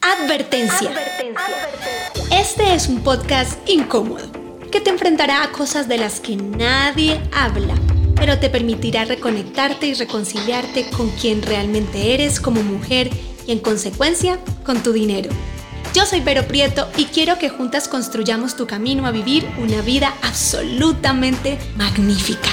Advertencia. Este es un podcast incómodo que te enfrentará a cosas de las que nadie habla, pero te permitirá reconectarte y reconciliarte con quien realmente eres como mujer y en consecuencia con tu dinero. Yo soy Vero Prieto y quiero que juntas construyamos tu camino a vivir una vida absolutamente magnífica.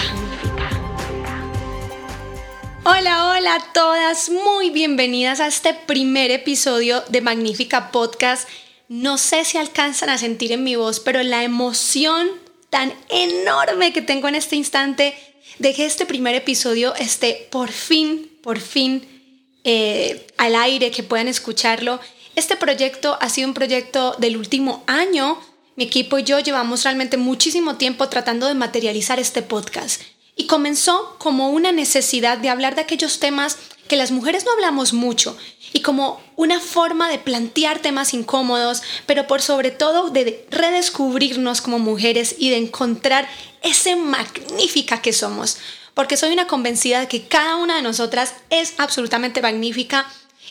Hola, hola a todas, muy bienvenidas a este primer episodio de Magnífica Podcast. No sé si alcanzan a sentir en mi voz, pero la emoción tan enorme que tengo en este instante de que este primer episodio esté por fin, por fin eh, al aire, que puedan escucharlo. Este proyecto ha sido un proyecto del último año. Mi equipo y yo llevamos realmente muchísimo tiempo tratando de materializar este podcast. Y comenzó como una necesidad de hablar de aquellos temas que las mujeres no hablamos mucho y como una forma de plantear temas incómodos, pero por sobre todo de redescubrirnos como mujeres y de encontrar ese magnífica que somos. Porque soy una convencida de que cada una de nosotras es absolutamente magnífica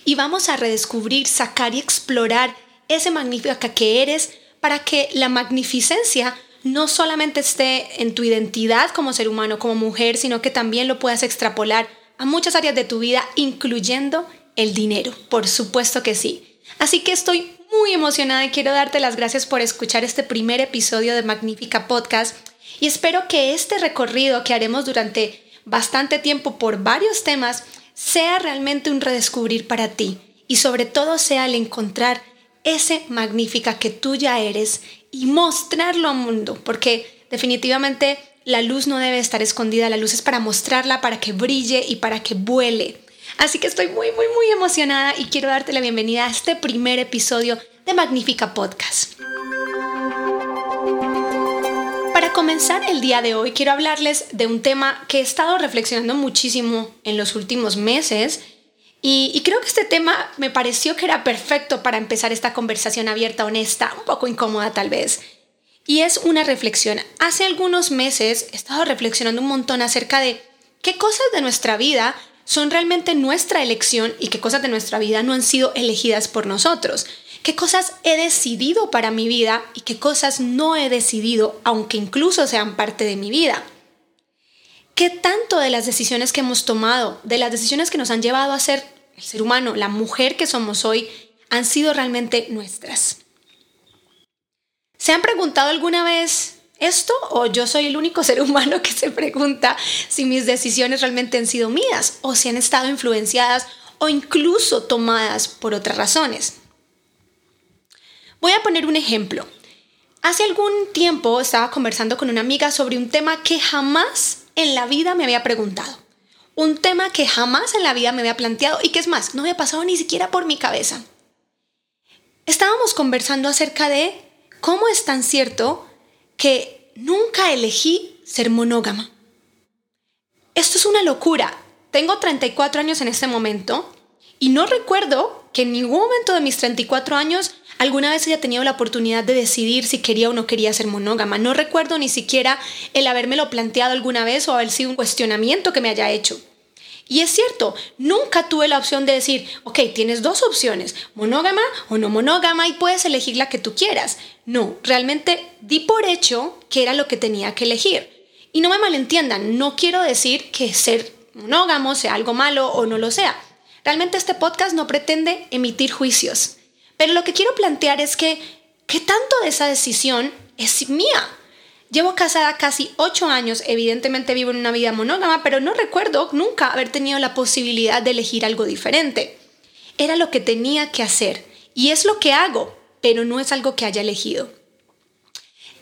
y vamos a redescubrir, sacar y explorar ese magnífica que eres para que la magnificencia no solamente esté en tu identidad como ser humano, como mujer, sino que también lo puedas extrapolar a muchas áreas de tu vida, incluyendo el dinero. Por supuesto que sí. Así que estoy muy emocionada y quiero darte las gracias por escuchar este primer episodio de Magnífica Podcast y espero que este recorrido que haremos durante bastante tiempo por varios temas sea realmente un redescubrir para ti y sobre todo sea el encontrar ese magnífica que tú ya eres y mostrarlo al mundo, porque definitivamente la luz no debe estar escondida, la luz es para mostrarla, para que brille y para que vuele. Así que estoy muy, muy, muy emocionada y quiero darte la bienvenida a este primer episodio de Magnífica Podcast. Para comenzar el día de hoy, quiero hablarles de un tema que he estado reflexionando muchísimo en los últimos meses y, creo que este tema me pareció que era perfecto para empezar esta conversación abierta, honesta, un poco incómoda tal vez. Y es una reflexión. Hace algunos meses he estado reflexionando un montón acerca de qué cosas de nuestra vida son realmente nuestra elección y qué cosas de nuestra vida no han sido elegidas por nosotros. Qué cosas he decidido para mi vida y qué cosas no he decidido, aunque incluso sean parte de mi vida. ¿Qué tanto de las decisiones que hemos tomado, de las decisiones que nos han llevado a ser el ser humano, la mujer que somos hoy, han sido realmente nuestras. ¿Se han preguntado alguna vez esto o yo soy el único ser humano que se pregunta si mis decisiones realmente han sido mías o si han estado influenciadas o incluso tomadas por otras razones? Voy a poner un ejemplo. Hace algún tiempo estaba conversando con una amiga sobre un tema que jamás en la vida me había preguntado un tema que jamás en la vida me había planteado y que es más, no me ha pasado ni siquiera por mi cabeza. Estábamos conversando acerca de cómo es tan cierto que nunca elegí ser monógama. Esto es una locura. Tengo 34 años en este momento y no recuerdo que en ningún momento de mis 34 años alguna vez haya tenido la oportunidad de decidir si quería o no quería ser monógama. No recuerdo ni siquiera el habérmelo planteado alguna vez o haber sido un cuestionamiento que me haya hecho. Y es cierto, nunca tuve la opción de decir, ok, tienes dos opciones, monógama o no monógama y puedes elegir la que tú quieras. No, realmente di por hecho que era lo que tenía que elegir. Y no me malentiendan, no quiero decir que ser monógamo sea algo malo o no lo sea. Realmente este podcast no pretende emitir juicios. Pero lo que quiero plantear es que, ¿qué tanto de esa decisión es mía? Llevo casada casi ocho años, evidentemente vivo en una vida monógama, pero no recuerdo nunca haber tenido la posibilidad de elegir algo diferente. Era lo que tenía que hacer y es lo que hago, pero no es algo que haya elegido.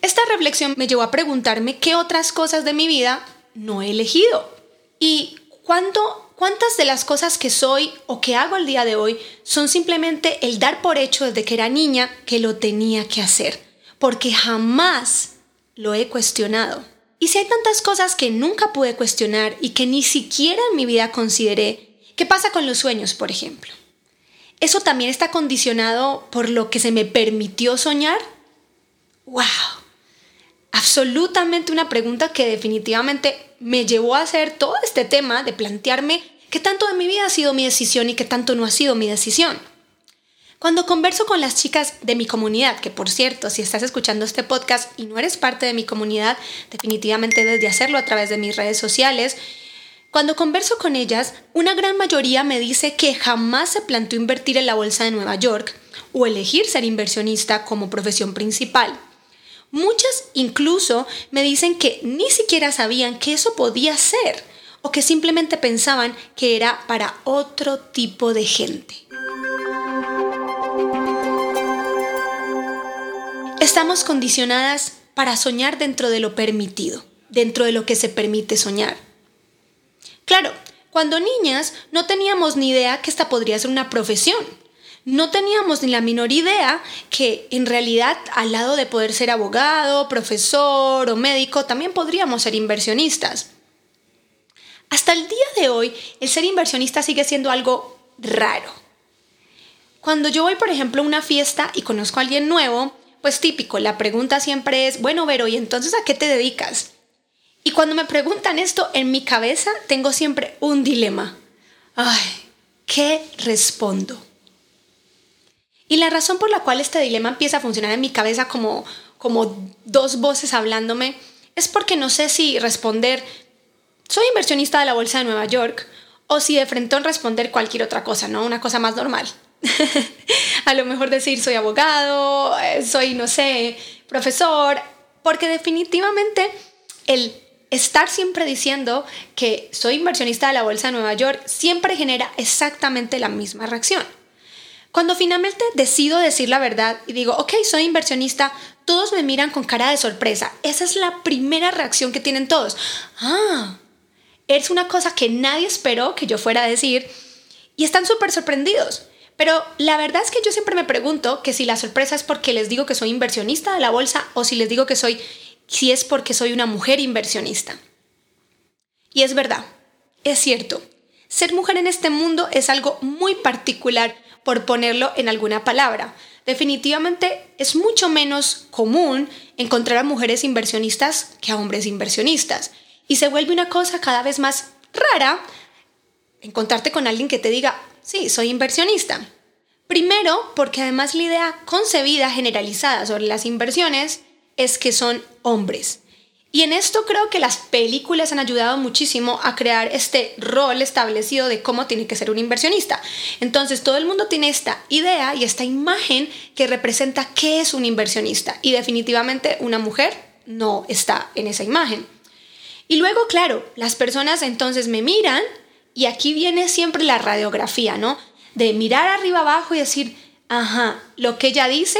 Esta reflexión me llevó a preguntarme qué otras cosas de mi vida no he elegido y cuánto ¿Cuántas de las cosas que soy o que hago el día de hoy son simplemente el dar por hecho desde que era niña que lo tenía que hacer? Porque jamás lo he cuestionado. Y si hay tantas cosas que nunca pude cuestionar y que ni siquiera en mi vida consideré, ¿qué pasa con los sueños, por ejemplo? ¿Eso también está condicionado por lo que se me permitió soñar? ¡Wow! Absolutamente una pregunta que definitivamente me llevó a hacer todo este tema de plantearme qué tanto de mi vida ha sido mi decisión y qué tanto no ha sido mi decisión. Cuando converso con las chicas de mi comunidad, que por cierto, si estás escuchando este podcast y no eres parte de mi comunidad, definitivamente debes de hacerlo a través de mis redes sociales. Cuando converso con ellas, una gran mayoría me dice que jamás se planteó invertir en la bolsa de Nueva York o elegir ser inversionista como profesión principal. Muchas incluso me dicen que ni siquiera sabían que eso podía ser o que simplemente pensaban que era para otro tipo de gente. Estamos condicionadas para soñar dentro de lo permitido, dentro de lo que se permite soñar. Claro, cuando niñas no teníamos ni idea que esta podría ser una profesión. No teníamos ni la menor idea que en realidad al lado de poder ser abogado, profesor o médico, también podríamos ser inversionistas. Hasta el día de hoy, el ser inversionista sigue siendo algo raro. Cuando yo voy, por ejemplo, a una fiesta y conozco a alguien nuevo, pues típico, la pregunta siempre es, bueno, Vero, ¿y entonces a qué te dedicas? Y cuando me preguntan esto, en mi cabeza tengo siempre un dilema. Ay, ¿qué respondo? Y la razón por la cual este dilema empieza a funcionar en mi cabeza como, como dos voces hablándome es porque no sé si responder, soy inversionista de la Bolsa de Nueva York, o si de frente responder cualquier otra cosa, ¿no? Una cosa más normal. a lo mejor decir soy abogado, eh, soy, no sé, profesor, porque definitivamente el estar siempre diciendo que soy inversionista de la Bolsa de Nueva York siempre genera exactamente la misma reacción. Cuando finalmente decido decir la verdad y digo, ok, soy inversionista, todos me miran con cara de sorpresa. Esa es la primera reacción que tienen todos. Ah, es una cosa que nadie esperó que yo fuera a decir y están súper sorprendidos. Pero la verdad es que yo siempre me pregunto que si la sorpresa es porque les digo que soy inversionista de la bolsa o si les digo que soy, si es porque soy una mujer inversionista. Y es verdad, es cierto. Ser mujer en este mundo es algo muy particular, por ponerlo en alguna palabra. Definitivamente es mucho menos común encontrar a mujeres inversionistas que a hombres inversionistas. Y se vuelve una cosa cada vez más rara encontrarte con alguien que te diga, Sí, soy inversionista. Primero, porque además la idea concebida generalizada sobre las inversiones es que son hombres. Y en esto creo que las películas han ayudado muchísimo a crear este rol establecido de cómo tiene que ser un inversionista. Entonces todo el mundo tiene esta idea y esta imagen que representa qué es un inversionista. Y definitivamente una mujer no está en esa imagen. Y luego, claro, las personas entonces me miran y aquí viene siempre la radiografía, ¿no? De mirar arriba abajo y decir, ajá, lo que ella dice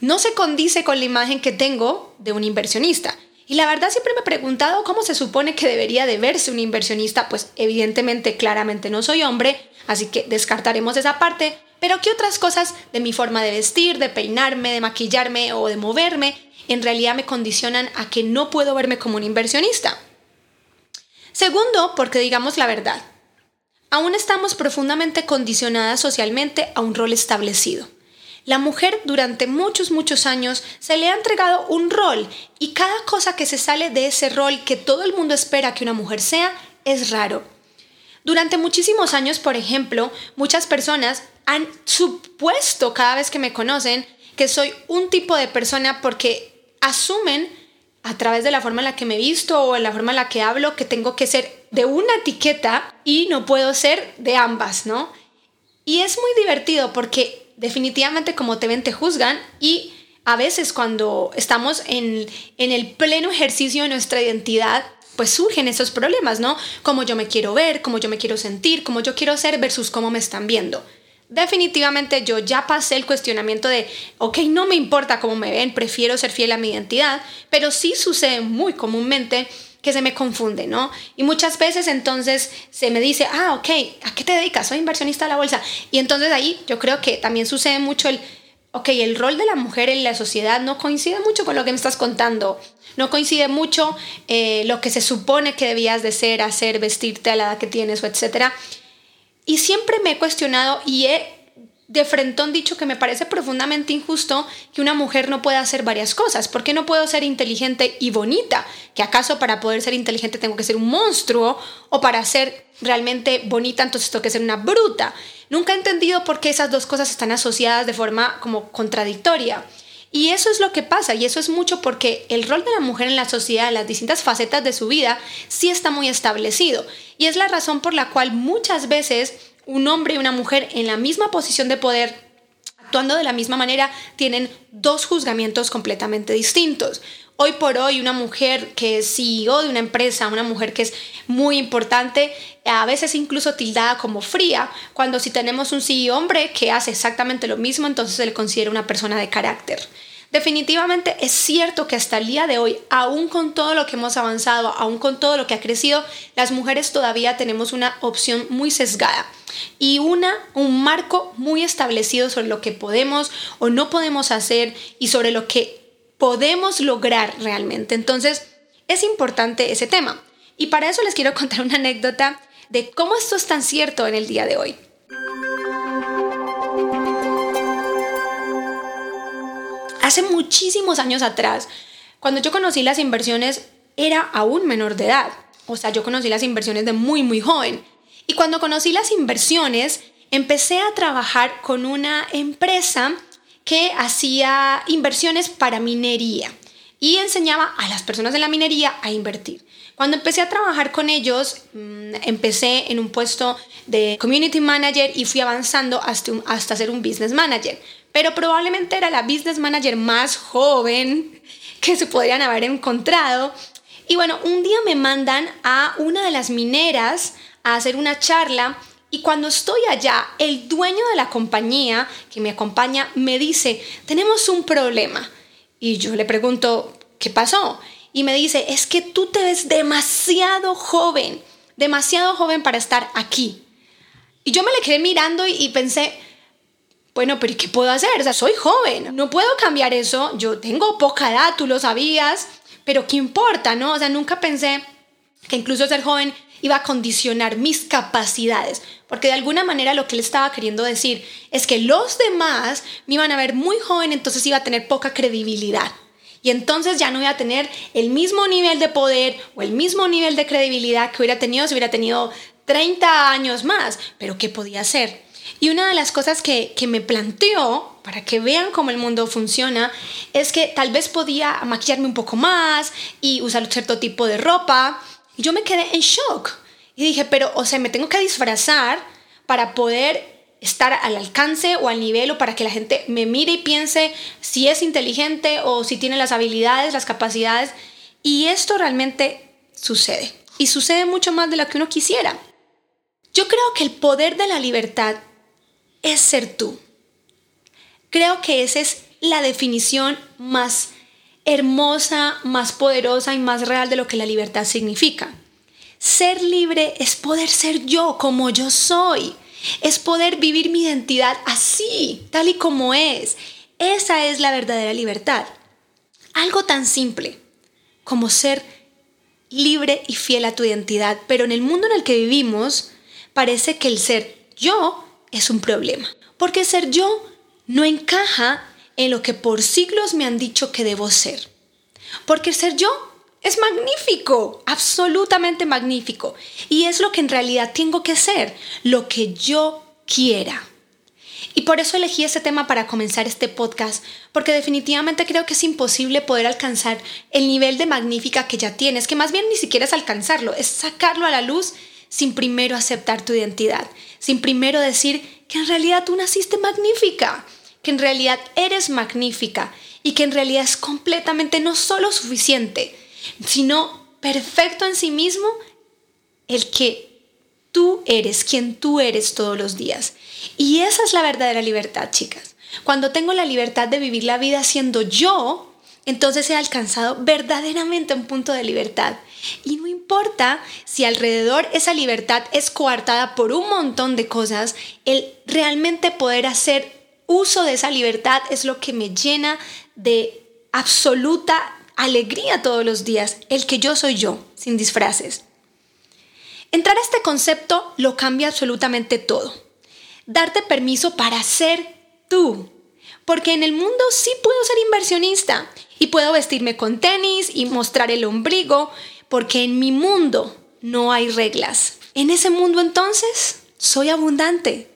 no se condice con la imagen que tengo de un inversionista. Y la verdad siempre me he preguntado cómo se supone que debería de verse un inversionista, pues evidentemente claramente no soy hombre, así que descartaremos esa parte, pero ¿qué otras cosas de mi forma de vestir, de peinarme, de maquillarme o de moverme en realidad me condicionan a que no puedo verme como un inversionista? Segundo, porque digamos la verdad, Aún estamos profundamente condicionadas socialmente a un rol establecido. La mujer durante muchos, muchos años se le ha entregado un rol y cada cosa que se sale de ese rol que todo el mundo espera que una mujer sea es raro. Durante muchísimos años, por ejemplo, muchas personas han supuesto cada vez que me conocen que soy un tipo de persona porque asumen a través de la forma en la que me visto o en la forma en la que hablo que tengo que ser de una etiqueta y no puedo ser de ambas, ¿no? Y es muy divertido porque definitivamente como te ven te juzgan y a veces cuando estamos en, en el pleno ejercicio de nuestra identidad, pues surgen esos problemas, ¿no? Cómo yo me quiero ver, cómo yo me quiero sentir, cómo yo quiero ser versus cómo me están viendo definitivamente yo ya pasé el cuestionamiento de, ok, no me importa cómo me ven, prefiero ser fiel a mi identidad, pero sí sucede muy comúnmente que se me confunde, ¿no? Y muchas veces entonces se me dice, ah, ok, ¿a qué te dedicas? Soy inversionista de la bolsa. Y entonces ahí yo creo que también sucede mucho el, ok, el rol de la mujer en la sociedad no coincide mucho con lo que me estás contando. No coincide mucho eh, lo que se supone que debías de ser, hacer, vestirte a la edad que tienes o etcétera. Y siempre me he cuestionado y he de frentón dicho que me parece profundamente injusto que una mujer no pueda hacer varias cosas. ¿Por qué no puedo ser inteligente y bonita? ¿Que acaso para poder ser inteligente tengo que ser un monstruo? ¿O para ser realmente bonita entonces tengo que ser una bruta? nunca he entendido por qué esas dos cosas están asociadas de forma como contradictoria. Y eso es lo que pasa, y eso es mucho porque el rol de la mujer en la sociedad, en las distintas facetas de su vida, sí está muy establecido. Y es la razón por la cual muchas veces un hombre y una mujer en la misma posición de poder, actuando de la misma manera, tienen dos juzgamientos completamente distintos. Hoy por hoy una mujer que es CEO de una empresa, una mujer que es muy importante, a veces incluso tildada como fría, cuando si tenemos un CEO hombre que hace exactamente lo mismo, entonces se le considera una persona de carácter. Definitivamente es cierto que hasta el día de hoy, aún con todo lo que hemos avanzado, aún con todo lo que ha crecido, las mujeres todavía tenemos una opción muy sesgada y una, un marco muy establecido sobre lo que podemos o no podemos hacer y sobre lo que podemos lograr realmente. Entonces, es importante ese tema. Y para eso les quiero contar una anécdota de cómo esto es tan cierto en el día de hoy. Hace muchísimos años atrás, cuando yo conocí las inversiones, era aún menor de edad. O sea, yo conocí las inversiones de muy, muy joven. Y cuando conocí las inversiones, empecé a trabajar con una empresa que hacía inversiones para minería y enseñaba a las personas de la minería a invertir. Cuando empecé a trabajar con ellos, mm, empecé en un puesto de community manager y fui avanzando hasta, hasta ser un business manager. Pero probablemente era la business manager más joven que se podrían haber encontrado. Y bueno, un día me mandan a una de las mineras a hacer una charla y cuando estoy allá, el dueño de la compañía que me acompaña me dice, tenemos un problema. Y yo le pregunto, ¿qué pasó? Y me dice, es que tú te ves demasiado joven, demasiado joven para estar aquí. Y yo me le quedé mirando y, pensé, bueno, pero ¿qué puedo hacer? O sea, soy joven, no puedo cambiar eso, yo tengo poca edad, tú lo sabías, pero ¿qué importa, no? O sea, nunca pensé que incluso ser joven iba a condicionar mis capacidades, porque de alguna manera lo que él estaba queriendo decir es que los demás me iban a ver muy joven, entonces iba a tener poca credibilidad. Y entonces ya no iba a tener el mismo nivel de poder o el mismo nivel de credibilidad que hubiera tenido si hubiera tenido 30 años más. Pero ¿qué podía hacer? Y una de las cosas que, que me planteó, para que vean cómo el mundo funciona, es que tal vez podía maquillarme un poco más y usar cierto tipo de ropa yo me quedé en shock. Y dije, pero, o sea, me tengo que disfrazar para poder estar al alcance o al nivel o para que la gente me mire y piense si es inteligente o si tiene las habilidades, las capacidades. Y esto realmente sucede. Y sucede mucho más de lo que uno quisiera. Yo creo que el poder de la libertad es ser tú. Creo que esa es la definición más hermosa, más poderosa y más real de lo que la libertad significa. Ser libre es poder ser yo como yo soy. Es poder vivir mi identidad así, tal y como es. Esa es la verdadera libertad. Algo tan simple como ser libre y fiel a tu identidad. Pero en el mundo en el que vivimos, parece que el ser yo es un problema. Porque ser yo no encaja en lo que por siglos me han dicho que debo ser. Porque ser yo es magnífico, absolutamente magnífico. Y es lo que en realidad tengo que ser, lo que yo quiera. Y por eso elegí ese tema para comenzar este podcast, porque definitivamente creo que es imposible poder alcanzar el nivel de magnífica que ya tienes, que más bien ni siquiera es alcanzarlo, es sacarlo a la luz sin primero aceptar tu identidad, sin primero decir que en realidad tú naciste magnífica que en realidad eres magnífica y que en realidad es completamente no solo suficiente, sino perfecto en sí mismo el que tú eres, quien tú eres todos los días. Y esa es la verdadera libertad, chicas. Cuando tengo la libertad de vivir la vida siendo yo, entonces he alcanzado verdaderamente un punto de libertad. Y no importa si alrededor esa libertad es coartada por un montón de cosas, el realmente poder hacer uso de esa libertad es lo que me llena de absoluta alegría todos los días, el que yo soy yo, sin disfraces. Entrar a este concepto lo cambia absolutamente todo. Darte permiso para ser tú. Porque en el mundo sí puedo ser inversionista y puedo vestirme con tenis y mostrar el ombligo, porque en mi mundo no hay reglas. En ese mundo entonces soy abundante,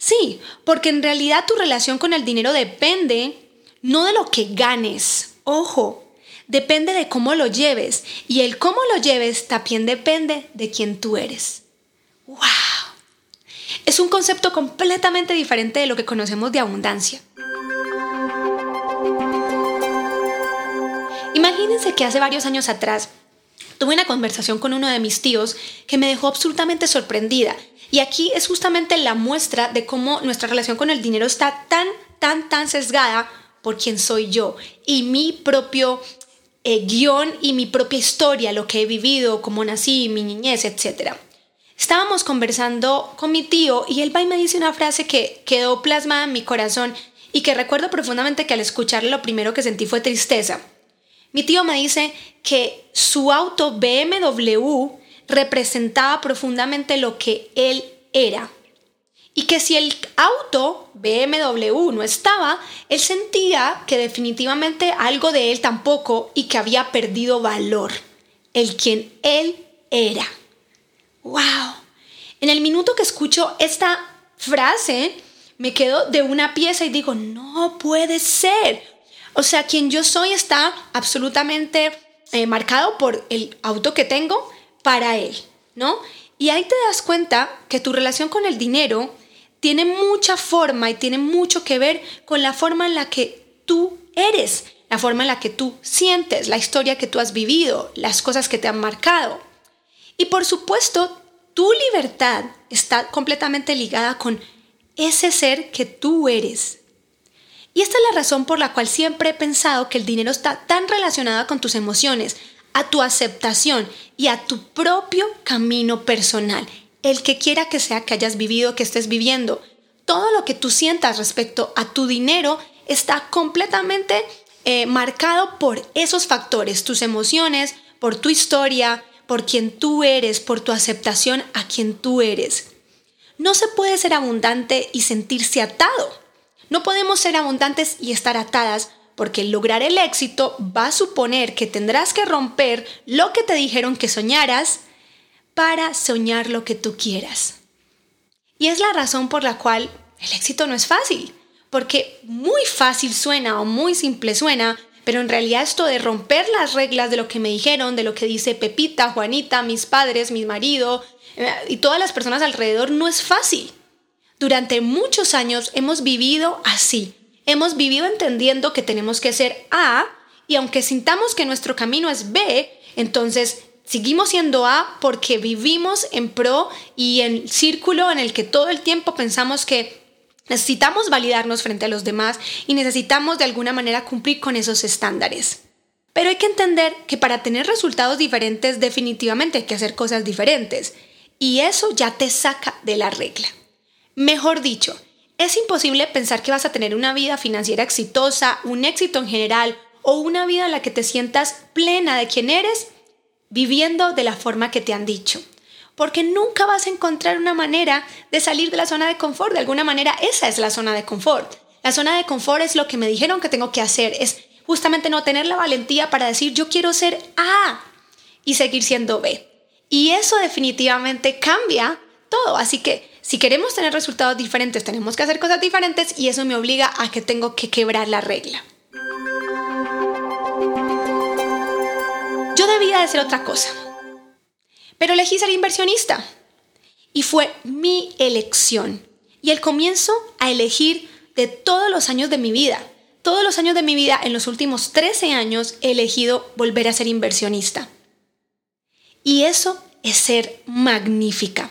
Sí, porque en realidad tu relación con el dinero depende no de lo que ganes, ojo, depende de cómo lo lleves y el cómo lo lleves también depende de quién tú eres. ¡Wow! Es un concepto completamente diferente de lo que conocemos de abundancia. Imagínense que hace varios años atrás tuve una conversación con uno de mis tíos que me dejó absolutamente sorprendida y aquí es justamente la muestra de cómo nuestra relación con el dinero está tan, tan, tan sesgada por quién soy yo y mi propio eh, guion y mi propia historia, lo que he vivido, cómo nací, mi niñez, etc. Estábamos conversando con mi tío y él va y me dice una frase que quedó plasmada en mi corazón y que recuerdo profundamente que al escucharla lo primero que sentí fue tristeza. Mi tío me dice que su auto BMW representaba profundamente lo que él era. Y que si el auto BMW no estaba, él sentía que definitivamente algo de él tampoco y que había perdido valor, el quien él era. ¡Wow! En el minuto que escucho esta frase, me quedo de una pieza y digo, no puede ser. O sea, quien yo soy está absolutamente eh, marcado por el auto que tengo para él. ¿no? Y ahí te das cuenta que tu relación con el dinero tiene mucha forma y tiene mucho que ver con la forma en la que tú eres, la forma en la que tú sientes, la historia que tú has vivido, las cosas que te han marcado. Y por supuesto, tu libertad está completamente ligada con ese ser que tú eres. Y esta es la razón por la cual siempre he pensado que el dinero está tan relacionado con tus emociones, a tu aceptación y a tu propio camino personal, el que quiera que sea que hayas vivido, que estés viviendo. Todo lo que tú sientas respecto a tu dinero está completamente eh, marcado por esos factores, tus emociones, por tu historia, por quien tú eres, por tu aceptación a quien tú eres. No se puede ser abundante y sentirse atado. No podemos ser abundantes y estar atadas porque lograr el éxito va a suponer que tendrás que romper lo que te dijeron que soñaras para soñar lo que tú quieras. Y es la razón por la cual el éxito no es fácil, porque muy fácil suena o muy simple suena, pero en realidad esto de romper las reglas de lo que me dijeron, de lo que dice Pepita, Juanita, mis padres, mi marido eh, y todas las personas alrededor no es fácil. Durante muchos años hemos vivido así, hemos vivido entendiendo que tenemos que ser A y aunque sintamos que nuestro camino es B, entonces seguimos siendo A porque vivimos en pro y en círculo en el que todo el tiempo pensamos que necesitamos validarnos frente a los demás y necesitamos de alguna manera cumplir con esos estándares. Pero hay que entender que para tener resultados diferentes definitivamente hay que hacer cosas diferentes y eso ya te saca de la regla. Mejor dicho, es imposible pensar que vas a tener una vida financiera exitosa, un éxito en general o una vida en la que te sientas plena de quien eres viviendo de la forma que te han dicho. Porque nunca vas a encontrar una manera de salir de la zona de confort. De alguna manera esa es la zona de confort. La zona de confort es lo que me dijeron que tengo que hacer. Es justamente no tener la valentía para decir yo quiero ser A y seguir siendo B. Y eso definitivamente cambia todo. Así que si queremos tener resultados diferentes, tenemos que hacer cosas diferentes y eso me obliga a que tengo que quebrar la regla. Yo debía de ser otra cosa, pero elegí ser inversionista y fue mi elección y el comienzo a elegir de todos los años de mi vida. Todos los años de mi vida, en los últimos 13 años, he elegido volver a ser inversionista. Y eso es ser magnífica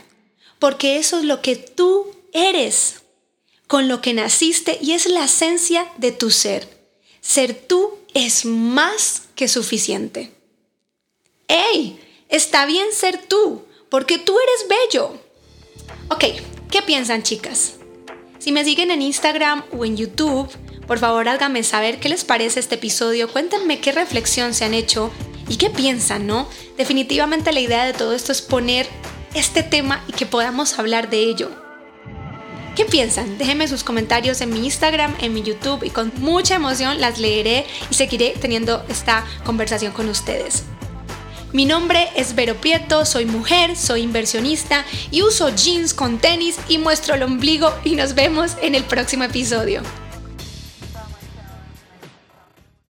porque eso es lo que tú eres, con lo que naciste y es la esencia de tu ser. Ser tú es más que suficiente. ¡Ey! Está bien ser tú, porque tú eres bello. Ok, ¿qué piensan chicas? Si me siguen en Instagram o en YouTube, por favor háganme saber qué les parece este episodio, cuéntenme qué reflexión se han hecho y qué piensan, ¿no? Definitivamente la idea de todo esto es poner este tema y que podamos hablar de ello. ¿Qué piensan? Déjenme sus comentarios en mi Instagram, en mi YouTube y con mucha emoción las leeré y seguiré teniendo esta conversación con ustedes. Mi nombre es Vero Prieto, soy mujer, soy inversionista y uso jeans con tenis y muestro el ombligo y nos vemos en el próximo episodio.